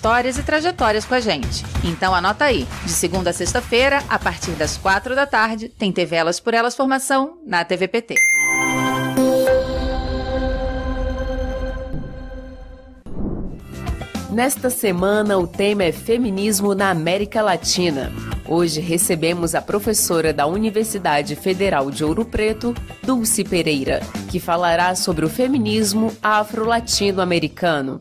histórias e trajetórias com a gente. Então anota aí, de segunda a sexta-feira, a partir das quatro da tarde, tem TV Elas por Elas Formação na TVPT. Nesta semana, o tema é Feminismo na América Latina. Hoje recebemos a professora da Universidade Federal de Ouro Preto, Dulce Pereira, que falará sobre o feminismo afro-latino-americano.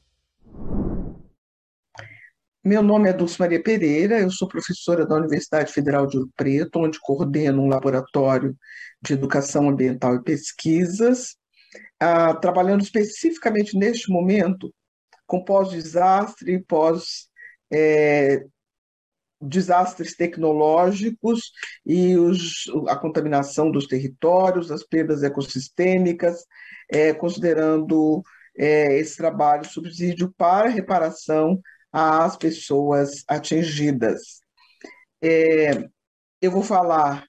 Meu nome é Dulce Maria Pereira, eu sou professora da Universidade Federal de Ouro Preto, onde coordeno um laboratório de educação ambiental e pesquisas, ah, trabalhando especificamente neste momento com pós-desastre e pós é, tecnológicos e os, a contaminação dos territórios, as perdas ecossistêmicas, é, considerando é, esse trabalho subsídio para reparação às pessoas atingidas. É, eu vou falar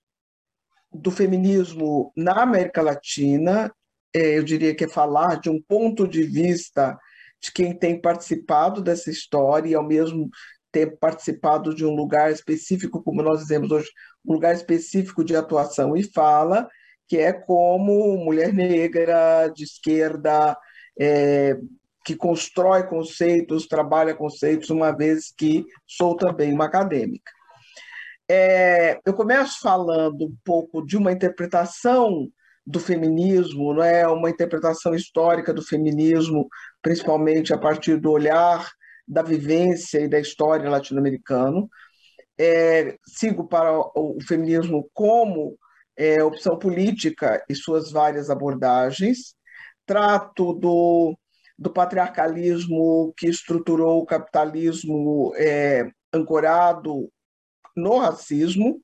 do feminismo na América Latina, é, eu diria que é falar de um ponto de vista de quem tem participado dessa história e, ao mesmo tempo, participado de um lugar específico, como nós dizemos hoje, um lugar específico de atuação e fala, que é como mulher negra, de esquerda, é, que constrói conceitos, trabalha conceitos, uma vez que sou também uma acadêmica. É, eu começo falando um pouco de uma interpretação do feminismo, não é uma interpretação histórica do feminismo, principalmente a partir do olhar da vivência e da história latino-americano. É, sigo para o feminismo como é, opção política e suas várias abordagens. Trato do do patriarcalismo que estruturou o capitalismo é, ancorado no racismo,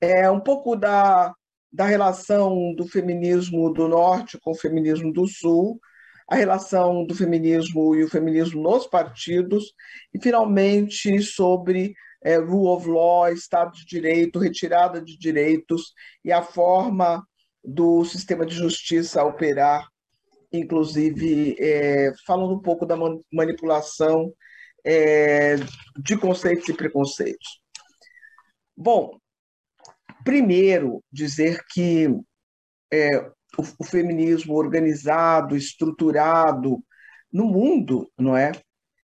é um pouco da, da relação do feminismo do norte com o feminismo do sul, a relação do feminismo e o feminismo nos partidos, e finalmente sobre é, rule of law, Estado de Direito, retirada de direitos e a forma do sistema de justiça operar inclusive é, falando um pouco da manipulação é, de conceitos e preconceitos. Bom, primeiro dizer que é, o, o, feminismo organizado, estruturado no mundo, não é?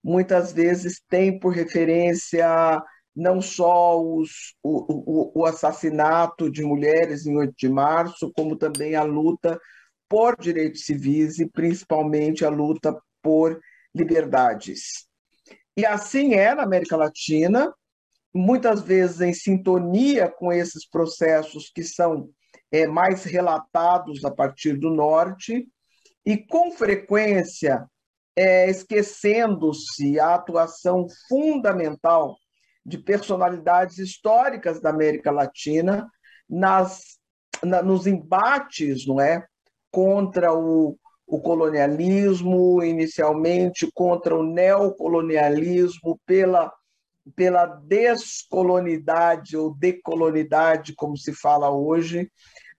Muitas vezes tem por referência não só os, o, o, o assassinato de mulheres em 8 de março, como também a luta por direitos civis e principalmente a luta por liberdades. E assim é na América Latina, muitas vezes em sintonia com esses processos que são é, mais relatados a partir do norte, e com frequência é, esquecendo-se a atuação fundamental de personalidades históricas da América Latina nas, na, nos embates, não é, contra o, o colonialismo, inicialmente contra o neocolonialismo, pela, pela descolonidade ou decolonidade, como se fala hoje,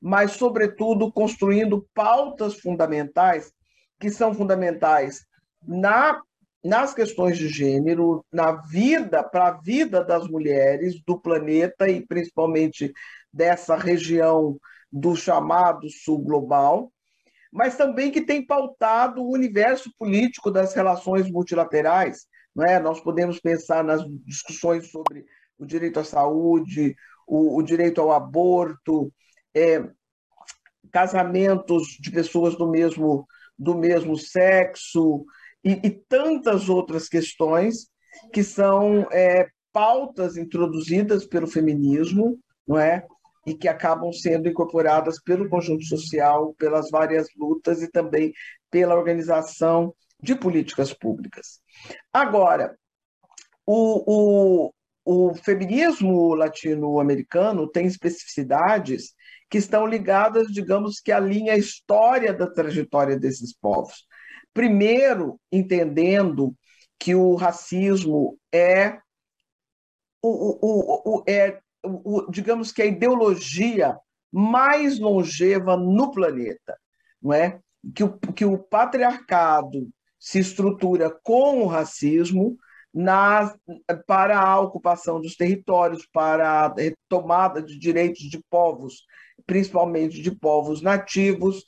mas, sobretudo, construindo pautas fundamentais, que são fundamentais na, nas questões de gênero, na vida, para a vida das mulheres do planeta e principalmente dessa região do chamado Sul Global, mas também que tem pautado o universo político das relações multilaterais. Não é? Nós podemos pensar nas discussões sobre o direito à saúde, o, o direito ao aborto, é, casamentos de pessoas do mesmo, do mesmo sexo e, e tantas outras questões que são é, pautas introduzidas pelo feminismo, não é? E que acabam sendo incorporadas pelo conjunto social, pelas várias lutas e também pela organização de políticas públicas. Agora, o, o, o feminismo latino-americano tem especificidades que estão ligadas, digamos que à linha história da trajetória desses povos. Primeiro, entendendo que o racismo é o, o, o, é, o, digamos que a ideologia mais longeva no planeta, não é? Que o, que o patriarcado se estrutura com o racismo na, para a ocupação dos territórios, para a retomada de direitos de povos, principalmente de povos nativos,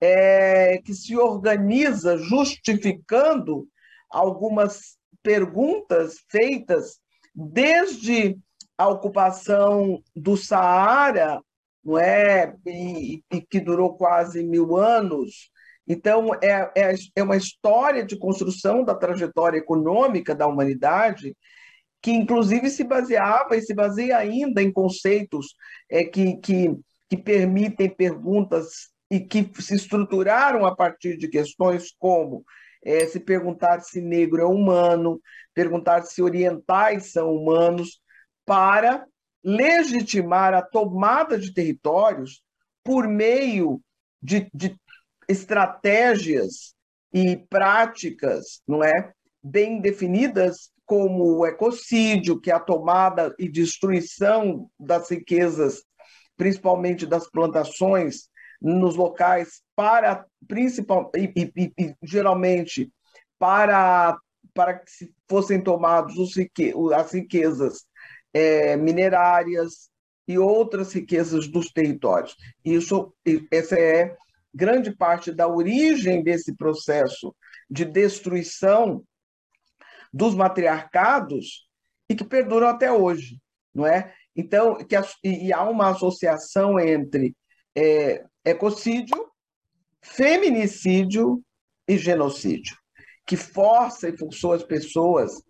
é, que se organiza justificando algumas perguntas feitas desde a ocupação do Saara, não é, e, e que durou quase mil anos. Então, é, é, é uma história de construção da trajetória econômica da humanidade que, inclusive, se baseava e se baseia ainda em conceitos é, que, que, que permitem perguntas e que se estruturaram a partir de questões como é, se perguntar se negro é humano, perguntar se orientais são humanos, para legitimar a tomada de territórios por meio de, de estratégias e práticas, não é, bem definidas como o ecocídio, que é a tomada e destruição das riquezas, principalmente das plantações, nos locais para principal e, e, e, geralmente para para que fossem tomados os, as riquezas é, minerárias e outras riquezas dos territórios. Isso essa é grande parte da origem desse processo de destruição dos matriarcados e que perduram até hoje, não é? Então, que e há uma associação entre é, ecocídio, feminicídio e genocídio, que força e forçou as pessoas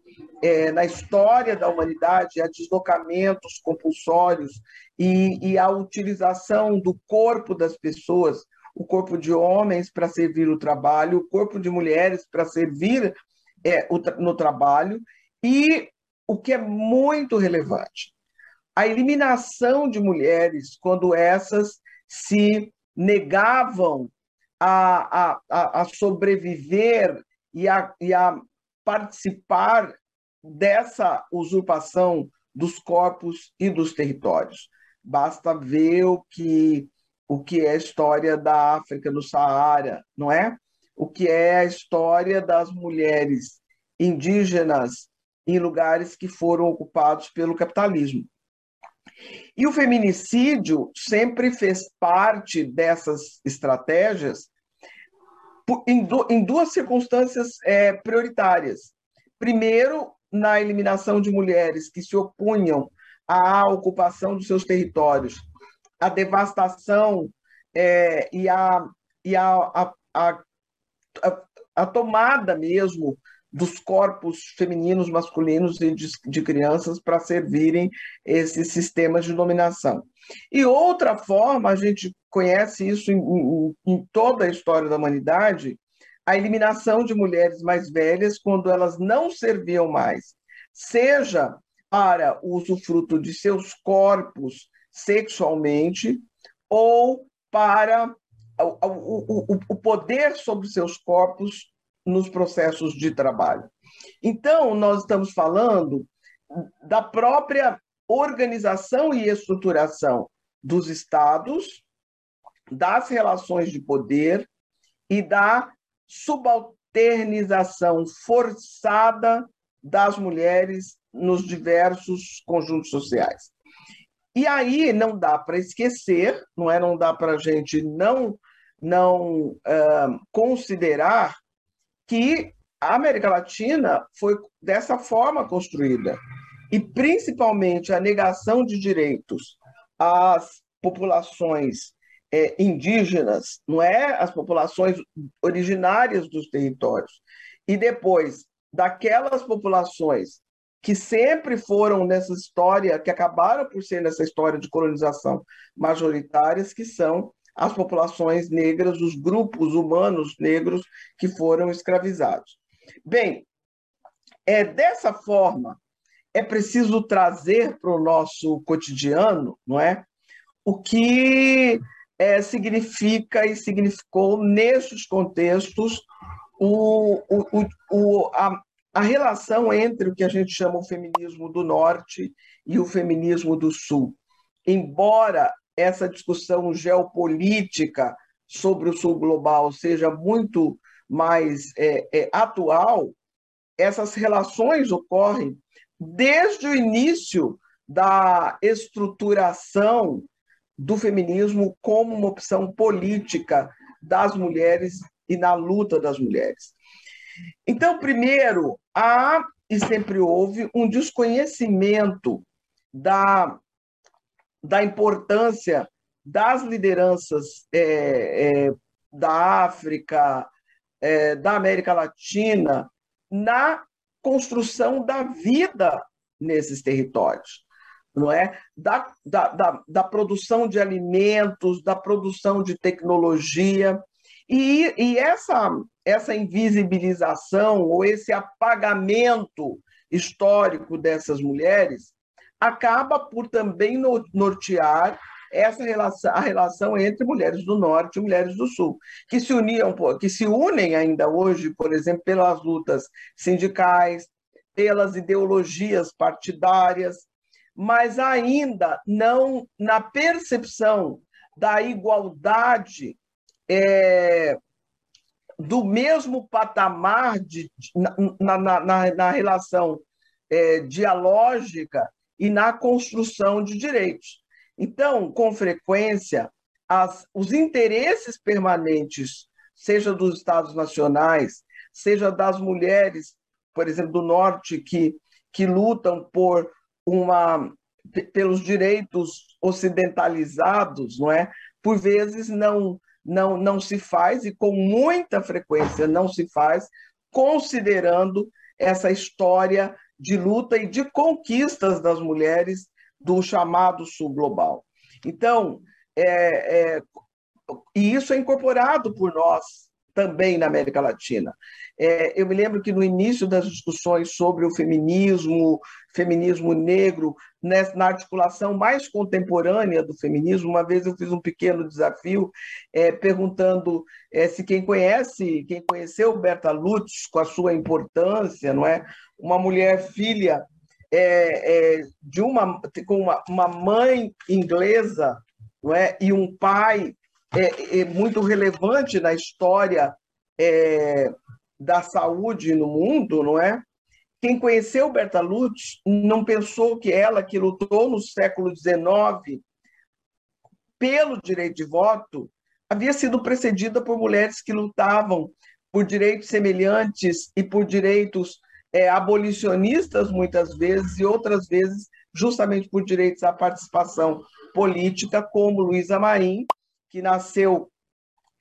é, na história da humanidade a deslocamentos compulsórios e, e a utilização do corpo das pessoas, o corpo de homens para servir o trabalho, o corpo de mulheres para servir é, o, no trabalho, e o que é muito relevante, a eliminação de mulheres quando essas se negavam a, a, a sobreviver e a, e a participar dessa usurpação dos corpos e dos territórios. Basta ver o que, o que é a história da África no Saara, não é? O que é a história das mulheres indígenas em lugares que foram ocupados pelo capitalismo. E o feminicídio sempre fez parte dessas estratégias em, duas circunstâncias é, prioritárias. Primeiro, na eliminação de mulheres que se opunham à ocupação dos seus territórios, à devastação é, e, a, e a, a, a, a tomada mesmo dos corpos femininos, masculinos e de, de crianças para servirem esses sistemas de dominação. E outra forma, a gente conhece isso em, em, em toda a história da humanidade, a eliminação de mulheres mais velhas quando elas não serviam mais, seja para o usufruto de seus corpos sexualmente ou para o, o, o, poder sobre seus corpos nos processos de trabalho. Então, nós estamos falando da própria organização e estruturação dos estados, das relações de poder e da subalternização forçada das mulheres nos diversos conjuntos sociais. E aí não dá para esquecer, não é? Não dá para a gente não não uh, considerar que a América Latina foi dessa forma construída. E principalmente a negação de direitos às populações é, indígenas, não é? As populações originárias dos territórios. E depois, daquelas populações que sempre foram nessa história, que acabaram por ser nessa história de colonização majoritárias, que são as populações negras, os grupos humanos negros que foram escravizados. Bem, é dessa forma é preciso trazer para o nosso cotidiano, não é? O que é, significa e significou nesses contextos o, o, o, a, a relação entre o que a gente chama o feminismo do norte e o feminismo do sul. Embora essa discussão geopolítica sobre o sul global seja muito mais é, é, atual, essas relações ocorrem desde o início da estruturação do feminismo como uma opção política das mulheres e na luta das mulheres. Então, primeiro, há e sempre houve um desconhecimento da, da importância das lideranças é, é, da África, é, da América Latina, na construção da vida nesses territórios, não é? Da, da, da, da produção de alimentos, da produção de tecnologia. E, e essa, essa invisibilização ou esse apagamento histórico dessas mulheres acaba por também nortear essa relação, a relação entre mulheres do norte e mulheres do sul, que se uniam, que se unem ainda hoje, por exemplo, pelas lutas sindicais, pelas ideologias partidárias, mas ainda não na percepção da igualdade é, do mesmo patamar de, na, na, na, na relação é, dialógica e na construção de direitos. Então, com frequência, as, os interesses permanentes, seja dos Estados nacionais, seja das mulheres, por exemplo, do Norte, que, que lutam por uma pelos direitos ocidentalizados, não é? Por vezes não não não se faz e com muita frequência não se faz, considerando essa história de luta e de conquistas das mulheres do chamado sul global. Então, é, é, e isso é incorporado por nós também na América Latina. É, eu me lembro que no início das discussões sobre o feminismo, feminismo negro, nessa, na articulação mais contemporânea do feminismo, uma vez eu fiz um pequeno desafio é, perguntando é, se quem conhece, quem conheceu Berta Lutz, com a sua importância, não é, uma mulher filha é, é, de uma com uma, uma mãe inglesa, não é, e um pai é, é muito relevante na história é, da saúde no mundo, não é? Quem conheceu Berta Lutz não pensou que ela, que lutou no século XIX pelo direito de voto, havia sido precedida por mulheres que lutavam por direitos semelhantes e por direitos é, abolicionistas, muitas vezes, e outras vezes justamente por direitos à participação política, como Luísa Maim, que nasceu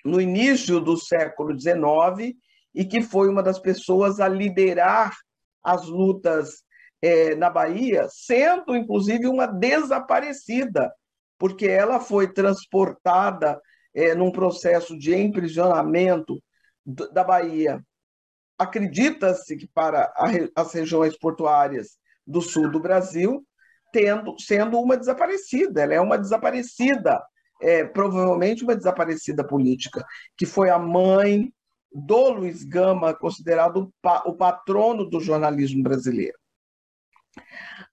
no início do século XIX e que foi uma das pessoas a liderar as lutas é, na Bahia, sendo inclusive uma desaparecida, porque ela foi transportada é, num processo de emprisionamento da Bahia. Acredita-se que para as regiões portuárias do sul do Brasil, tendo, sendo uma desaparecida, ela é uma desaparecida é, provavelmente uma desaparecida política, que foi a mãe do Luiz Gama, considerado o patrono do jornalismo brasileiro.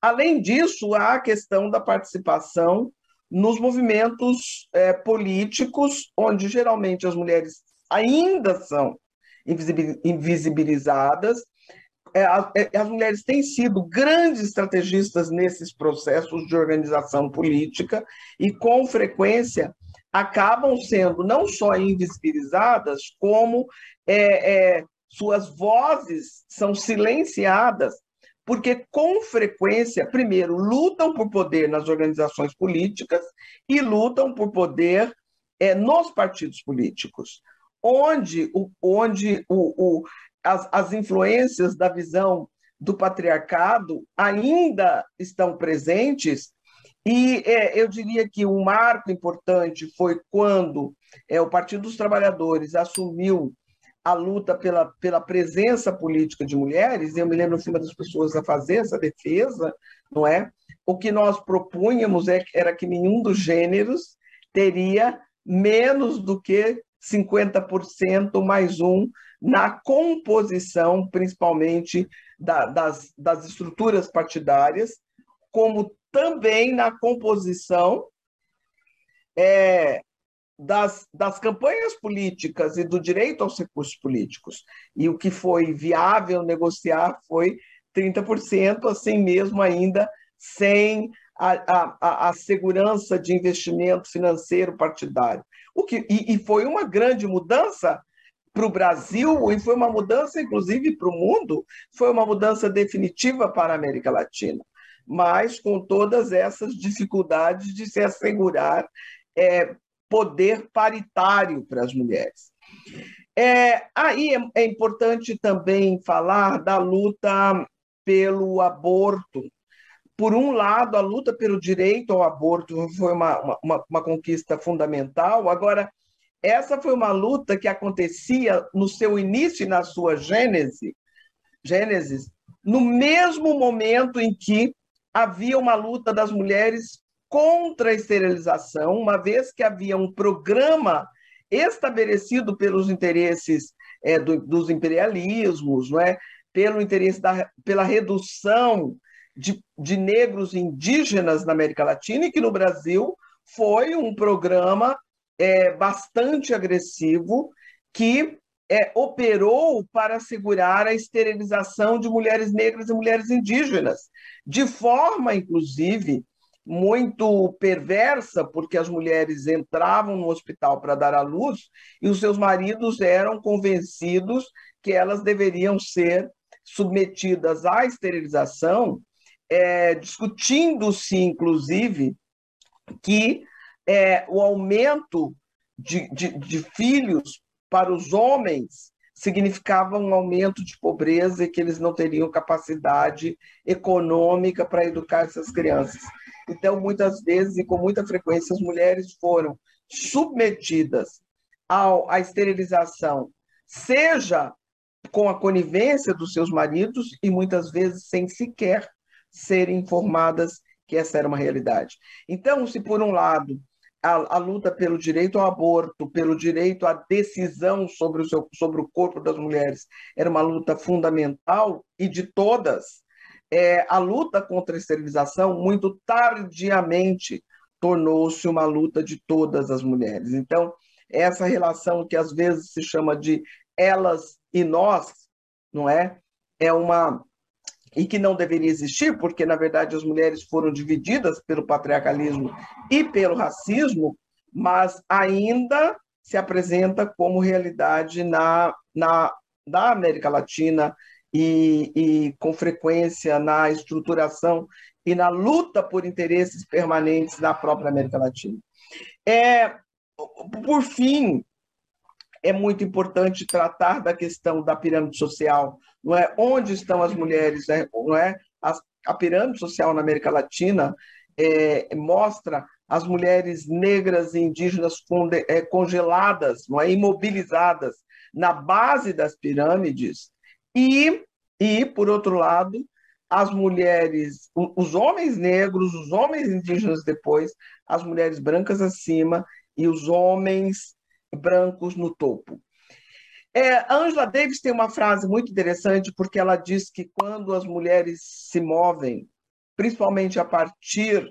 Além disso, há a questão da participação nos movimentos é, políticos, onde geralmente as mulheres ainda são invisibilizadas as mulheres têm sido grandes estrategistas nesses processos de organização política e, com frequência, acabam sendo não só invisibilizadas, como é, é, suas vozes são silenciadas, porque, com frequência, primeiro, lutam por poder nas organizações políticas e lutam por poder é, nos partidos políticos, onde, onde o, o as, as influências da visão do patriarcado ainda estão presentes, e é, eu diria que um marco importante foi quando é, o Partido dos Trabalhadores assumiu a luta pela, pela presença política de mulheres, eu me lembro de uma das pessoas a fazer essa defesa, não é? O que nós propunhamos é, era que nenhum dos gêneros teria menos do que 50% mais um na composição, principalmente da, das, das estruturas partidárias, como também na composição é, das, das campanhas políticas e do direito aos recursos políticos. E o que foi viável negociar foi 30%, assim mesmo ainda sem a, a, a segurança de investimento financeiro partidário. O que, e, e foi uma grande mudança para o Brasil, e foi uma mudança, inclusive, para o mundo, foi uma mudança definitiva para a América Latina, mas com todas essas dificuldades de se assegurar é, poder paritário para as mulheres. É, aí é, é importante também falar da luta pelo aborto. Por um lado, a luta pelo direito ao aborto foi uma, uma, uma conquista fundamental. Agora, essa foi uma luta que acontecia no seu início e na sua gênese, gênesis, no mesmo momento em que havia uma luta das mulheres contra a esterilização, uma vez que havia um programa estabelecido pelos interesses é, do, dos imperialismos, não é? pelo interesse da, pela redução de, de negros indígenas na América Latina, e que no Brasil foi um programa é, bastante agressivo que é, operou para assegurar a esterilização de mulheres negras e mulheres indígenas, de forma, inclusive, muito perversa, porque as mulheres entravam no hospital para dar à luz e os seus maridos eram convencidos que elas deveriam ser submetidas à esterilização, é, discutindo-se, inclusive, que é, o aumento de, de, de filhos para os homens significava um aumento de pobreza e que eles não teriam capacidade econômica para educar essas crianças. Então, muitas vezes e com muita frequência, as mulheres foram submetidas ao, à esterilização, seja com a conivência dos seus maridos e muitas vezes sem sequer serem informadas que essa era uma realidade. Então, se por um lado a, a, luta pelo direito ao aborto, pelo direito à decisão sobre o, seu, sobre o corpo das mulheres era uma luta fundamental e de todas, é, a luta contra a esterilização, muito tardiamente, tornou-se uma luta de todas as mulheres. Então, essa relação que às vezes se chama de elas e nós, não é? É uma e que não deveria existir, porque na verdade as mulheres foram divididas pelo patriarcalismo e pelo racismo, mas ainda se apresenta como realidade na, na da América Latina e, e com frequência na estruturação e na luta por interesses permanentes na própria América Latina. É, por fim, é muito importante tratar da questão da pirâmide social, não é? Onde estão as mulheres, né? não é? A, pirâmide social na América Latina é, mostra as mulheres negras e indígenas é, congeladas, não é? imobilizadas na base das pirâmides e, e, por outro lado, as mulheres, os homens negros, os homens indígenas depois, as mulheres brancas acima e os homens brancos no topo. É, Angela Davis tem uma frase muito interessante, porque ela diz que quando as mulheres se movem, principalmente a partir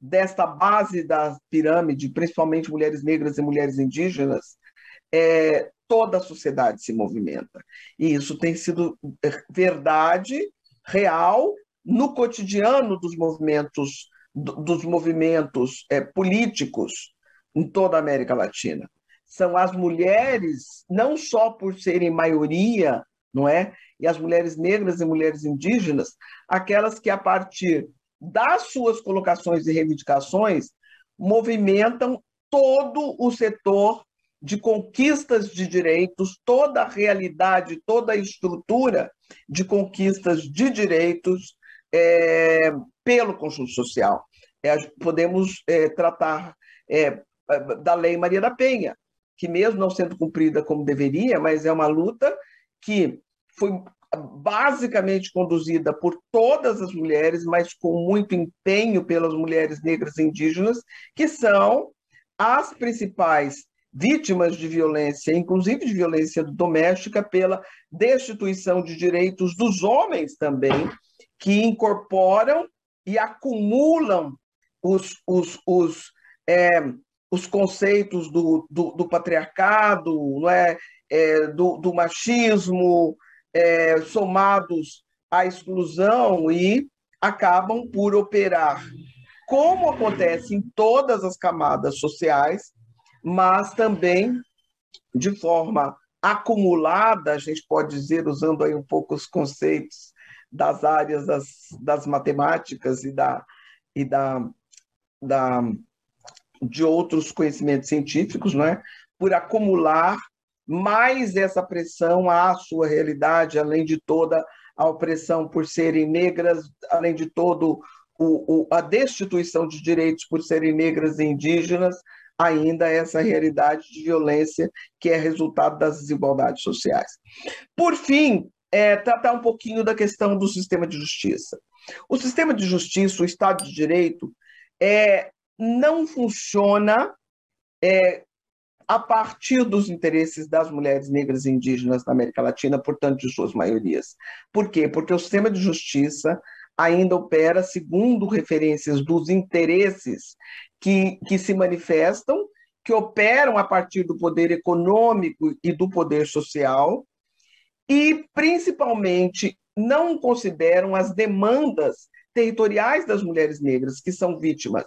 desta base da pirâmide, principalmente mulheres negras e mulheres indígenas, é, toda a sociedade se movimenta. E isso tem sido verdade, real, no cotidiano dos movimentos, dos movimentos é, políticos em toda a América Latina. São as mulheres, não só por serem maioria, não é? E as mulheres negras e mulheres indígenas, aquelas que, a partir das suas colocações e reivindicações, movimentam todo o setor de conquistas de direitos, toda a realidade, toda a estrutura de conquistas de direitos é, pelo conjunto social. É, podemos é, tratar é, da Lei Maria da Penha, que mesmo não sendo cumprida como deveria, mas é uma luta que foi basicamente conduzida por todas as mulheres, mas com muito empenho pelas mulheres negras e indígenas, que são as principais vítimas de violência, inclusive de violência doméstica, pela destituição de direitos dos homens também, que incorporam e acumulam os, os, os, é, os conceitos do, do, do, patriarcado, não é? é do, do machismo, é, somados à exclusão e acabam por operar, como acontece em todas as camadas sociais, mas também de forma acumulada, a gente pode dizer, usando aí um pouco os conceitos das áreas das, das matemáticas e, da, e da, da, de outros conhecimentos científicos, não é? por acumular mais essa pressão à sua realidade, além de toda a opressão por serem negras, além de todo o, o, a destituição de direitos por serem negras e indígenas, ainda essa realidade de violência que é resultado das desigualdades sociais. Por fim, é, tratar um pouquinho da questão do sistema de justiça. O sistema de justiça, o Estado de Direito, é, não funciona é, a partir dos interesses das mulheres negras e indígenas na América Latina, portanto, de suas maiorias. Por quê? Porque o sistema de justiça ainda opera segundo referências dos interesses que, que se manifestam, que operam a partir do poder econômico e do poder social, e principalmente não consideram as demandas territoriais das mulheres negras que são vítimas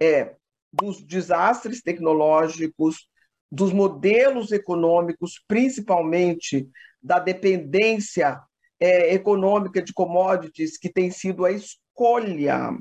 é, dos desastres tecnológicos, dos modelos econômicos, principalmente da dependência é, econômica de commodities, que tem sido a escolha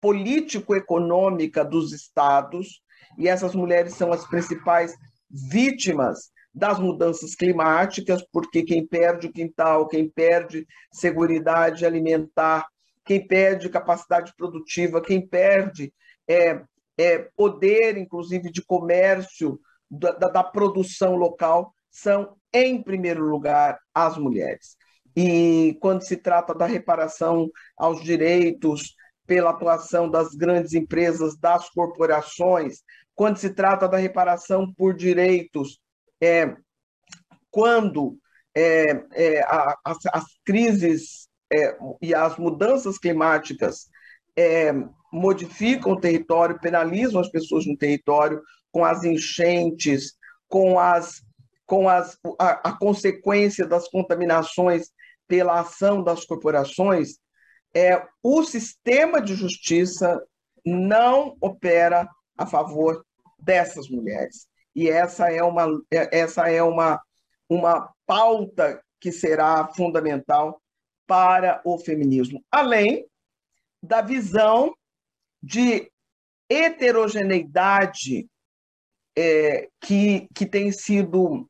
político-econômica dos estados, e essas mulheres são as principais vítimas das mudanças climáticas, porque quem perde o quintal, quem perde segurança alimentar, quem perde capacidade produtiva, quem perde é, é, poder, inclusive, de comércio da, da, produção local, são, em primeiro lugar, as mulheres. E quando se trata da reparação aos direitos pela atuação das grandes empresas, das corporações, quando se trata da reparação por direitos, é, quando é, é, a, as, as, crises é, e as mudanças climáticas é, modificam o território, penalizam as pessoas no território com as enchentes, com, as, com as, a, a consequência das contaminações pela ação das corporações, é, o sistema de justiça não opera a favor dessas mulheres. E essa é uma, essa é uma, uma pauta que será fundamental para o feminismo. Além da visão de heterogeneidade é, que, que tem sido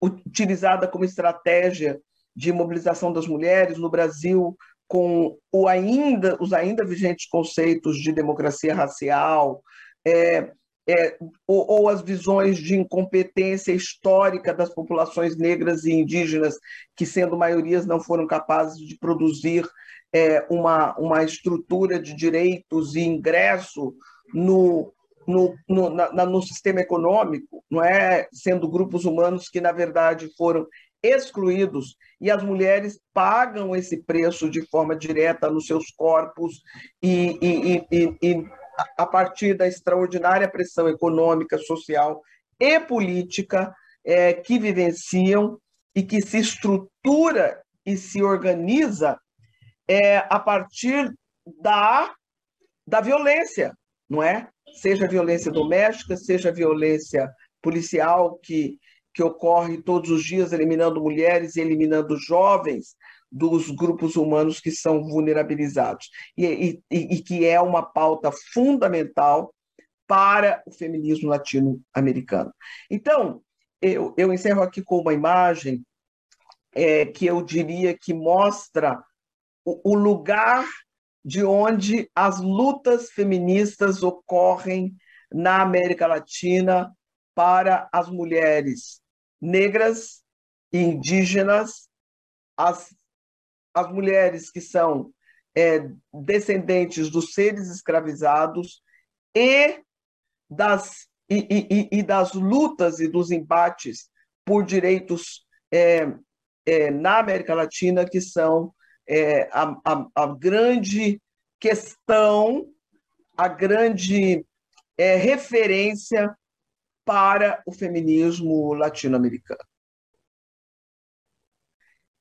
utilizada como estratégia de mobilização das mulheres no Brasil, com o ainda, os ainda vigentes conceitos de democracia racial, é, é, ou, ou, as visões de incompetência histórica das populações negras e indígenas, que, sendo maiorias, não foram capazes de produzir é, uma, uma estrutura de direitos e ingresso no, no, no, na, no sistema econômico, não é? Sendo grupos humanos que, na verdade, foram excluídos e as mulheres pagam esse preço de forma direta nos seus corpos e, e, e, e a partir da extraordinária pressão econômica, social e política é, que vivenciam e que se estrutura e se organiza é, a partir da, da violência, não é? Seja violência doméstica, seja violência policial que, que ocorre todos os dias, eliminando mulheres e eliminando jovens dos grupos humanos que são vulnerabilizados, e, e, e que é uma pauta fundamental para o feminismo latino-americano. Então, eu, eu encerro aqui com uma imagem é, que eu diria que mostra o, lugar de onde as lutas feministas ocorrem na América Latina para as mulheres negras e indígenas, as, as mulheres que são é, descendentes dos seres escravizados e das, e, e, e, das lutas e dos embates por direitos é, é, na América Latina, que são é, a, a, a, grande questão, a grande é, referência para o feminismo latino-americano.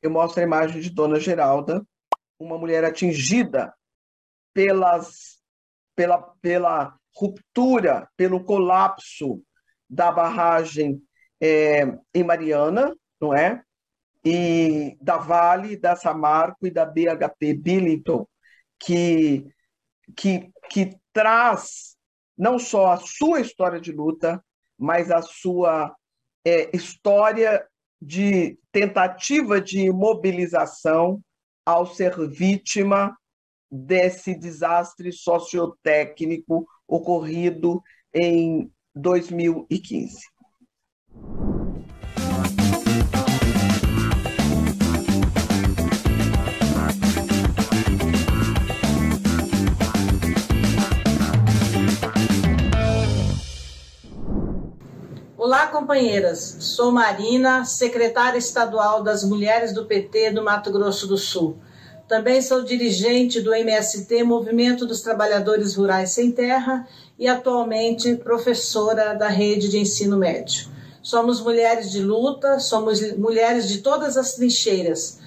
Eu mostro a imagem de Dona Geralda, uma mulher atingida pelas, pela, pela ruptura, pelo colapso da barragem é, em Mariana, não é? E da Vale, da Samarco e da BHP Billington, que, que, que traz não só a sua história de luta, mas a sua é, história de tentativa de mobilização ao ser vítima desse desastre sociotécnico ocorrido em 2015. Olá, companheiras. Sou Marina, secretária estadual das Mulheres do PT do Mato Grosso do Sul. Também sou dirigente do MST, Movimento dos Trabalhadores Rurais Sem Terra, e atualmente professora da rede de ensino médio. Somos mulheres de luta, somos mulheres de todas as trincheiras,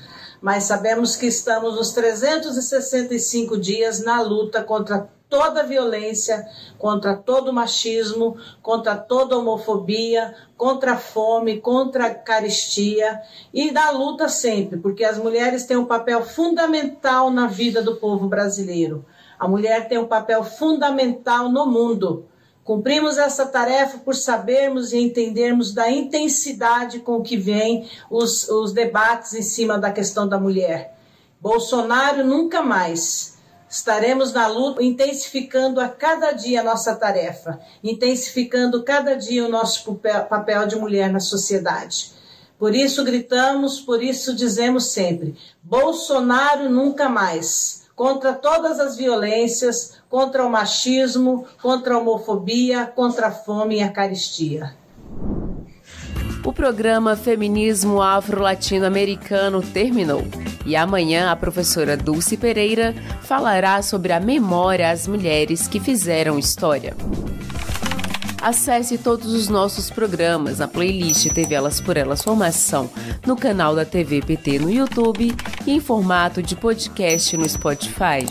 mas sabemos que estamos nos 365 dias na luta contra toda violência, contra todo machismo, contra toda homofobia, contra a fome, contra a caristia e da luta sempre, porque as mulheres têm um papel fundamental na vida do povo brasileiro. A mulher tem um papel fundamental no mundo. Cumprimos essa tarefa por sabermos e entendermos da intensidade com que vêm os, os debates em cima da questão da mulher. Bolsonaro nunca mais Estaremos na luta, intensificando a cada dia a nossa tarefa, intensificando cada dia o nosso papel de mulher na sociedade. Por isso gritamos, por isso dizemos sempre: Bolsonaro nunca mais. Contra todas as violências, contra o machismo, contra a homofobia, contra a fome e a caristia. O programa Feminismo Afro-Latino-Americano terminou. E amanhã a professora Dulce Pereira falará sobre a memória às mulheres que fizeram história. Acesse todos os nossos programas na playlist TV Elas por Elas Formação no canal da TV PT no YouTube e em formato de podcast no Spotify.